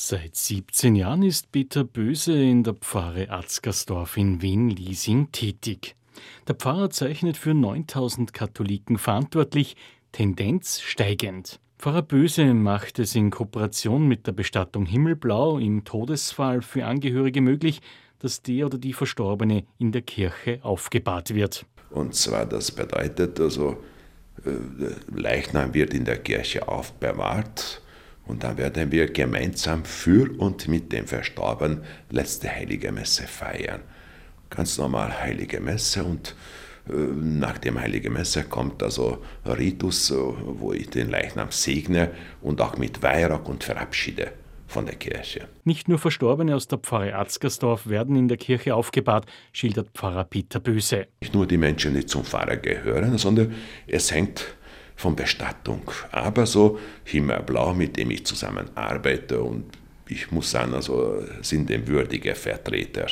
Seit 17 Jahren ist Peter Böse in der Pfarre Atzgersdorf in Wien-Liesing tätig. Der Pfarrer zeichnet für 9000 Katholiken verantwortlich, Tendenz steigend. Pfarrer Böse macht es in Kooperation mit der Bestattung Himmelblau im Todesfall für Angehörige möglich, dass der oder die Verstorbene in der Kirche aufgebahrt wird. Und zwar, das bedeutet also, äh, Leichnam wird in der Kirche aufbewahrt und dann werden wir gemeinsam für und mit dem Verstorbenen letzte heilige Messe feiern. Ganz normal heilige Messe und äh, nach dem Heilige Messe kommt also Ritus, äh, wo ich den Leichnam segne und auch mit Weihrauch und verabschiede von der Kirche. Nicht nur Verstorbene aus der Pfarre Arzgersdorf werden in der Kirche aufgebahrt, schildert Pfarrer Peter Böse. Nicht nur die Menschen, die zum Pfarrer gehören, sondern es hängt von Bestattung. Aber so Himmelblau, mit dem ich zusammenarbeite und ich muss sagen, also sind ein würdiger Vertreter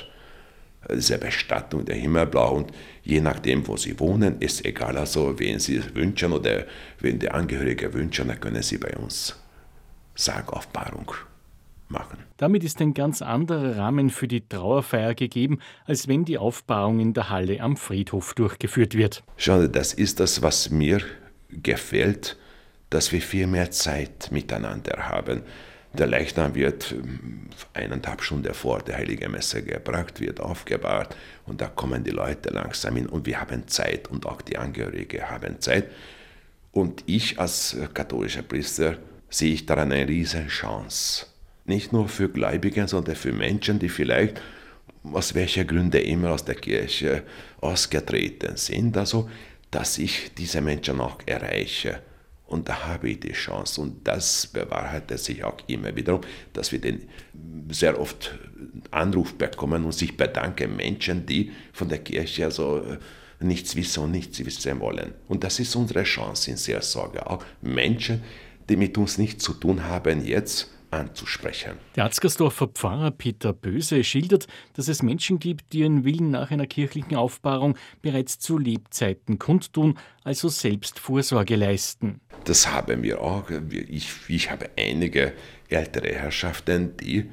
dieser Bestattung der Himmelblau und je nachdem, wo sie wohnen, ist egal, also wen sie wünschen oder wenn die Angehörige wünschen, dann können sie bei uns Sargaufbahrung machen. Damit ist ein ganz anderer Rahmen für die Trauerfeier gegeben, als wenn die Aufbahrung in der Halle am Friedhof durchgeführt wird. Schau, das ist das, was mir gefällt, dass wir viel mehr Zeit miteinander haben. Der Leichnam wird ähm, eineinhalb Stunden vor der Heiligen Messe gebracht, wird aufgebahrt und da kommen die Leute langsam hin und wir haben Zeit und auch die Angehörigen haben Zeit. Und ich als katholischer Priester sehe ich daran eine riesen Chance. Nicht nur für Gläubige, sondern für Menschen, die vielleicht aus welchen Gründen immer aus der Kirche ausgetreten sind. Also dass ich diese Menschen auch erreiche. Und da habe ich die Chance. Und das bewahrheitet sich auch immer wiederum, dass wir den sehr oft Anruf bekommen und sich bedanken Menschen, die von der Kirche also nichts wissen und nichts wissen wollen. Und das ist unsere Chance in Seelsorge. Auch Menschen, die mit uns nichts zu tun haben jetzt, anzusprechen. Der Atzgersdorfer Pfarrer Peter Böse schildert, dass es Menschen gibt, die ihren Willen nach einer kirchlichen Aufbahrung bereits zu Lebzeiten kundtun, also selbst Vorsorge leisten. Das haben wir auch. Ich, ich habe einige ältere Herrschaften, die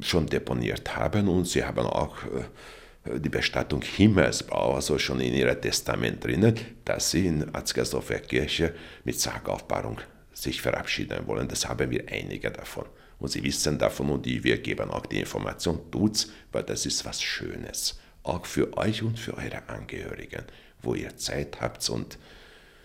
schon deponiert haben und sie haben auch äh, die Bestattung Himmelsbau, also schon in ihrem Testament drinnen, dass sie in Atzgersdorfer Kirche mit Sargaufbahrung sich verabschieden wollen. Das haben wir einige davon. Und sie wissen davon und wir geben auch die Information, tut's, weil das ist was Schönes. Auch für euch und für eure Angehörigen, wo ihr Zeit habt und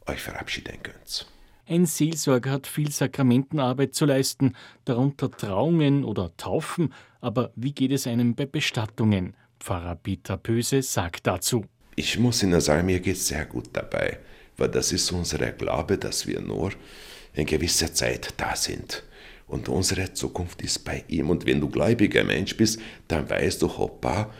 euch verabschieden könnt. Ein Seelsorger hat viel Sakramentenarbeit zu leisten, darunter Trauungen oder Taufen. Aber wie geht es einem bei Bestattungen? Pfarrer Peter Pöse sagt dazu. Ich muss Ihnen sagen, mir geht es sehr gut dabei, weil das ist unser Glaube, dass wir nur in gewisser Zeit da sind. Und unsere Zukunft ist bei ihm. Und wenn du gläubiger Mensch bist, dann weißt du, hoppa,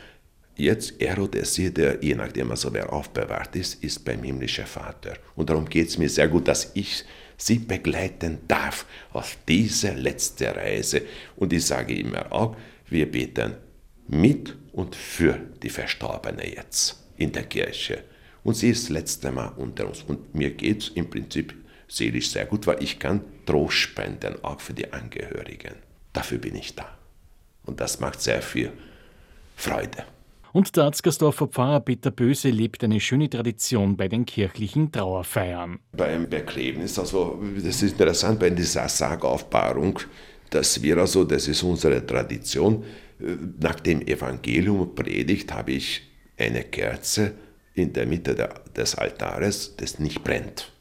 jetzt er oder sie, der je nachdem also wer aufbewahrt ist, ist beim himmlischen Vater. Und darum geht es mir sehr gut, dass ich sie begleiten darf auf diese letzte Reise. Und ich sage immer auch, wir beten mit und für die Verstorbene jetzt in der Kirche. Und sie ist das letzte Mal unter uns. Und mir geht es im Prinzip seelisch sehr gut, weil ich kann Trost spenden, auch für die Angehörigen. Dafür bin ich da. Und das macht sehr viel Freude. Und der Arzgersdorfer Pfarrer Peter Böse lebt eine schöne Tradition bei den kirchlichen Trauerfeiern. Beim Begräbnis, also das ist interessant bei dieser Sargaufbahrung, dass wir also, das ist unsere Tradition, nach dem Evangelium predigt habe ich eine Kerze in der Mitte des Altares, das nicht brennt.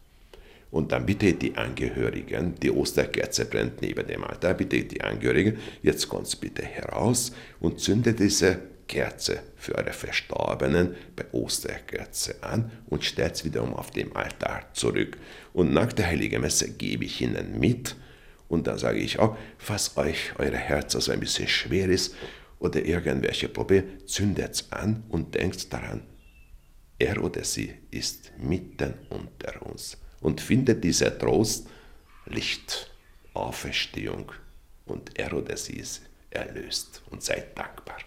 Und dann bitte die Angehörigen, die Osterkerze brennt neben dem Altar, bitte die Angehörigen, jetzt kommt bitte heraus und zündet diese Kerze für eure Verstorbenen bei Osterkerze an und stellt es wiederum auf dem Altar zurück. Und nach der Heiligen Messe gebe ich ihnen mit und dann sage ich auch, was euch euer Herz also ein bisschen schwer ist oder irgendwelche Probleme, zündet es an und denkt daran, er oder sie ist mitten unter uns und findet dieser Trost Licht, Auferstehung und er oder sie ist erlöst und seid dankbar.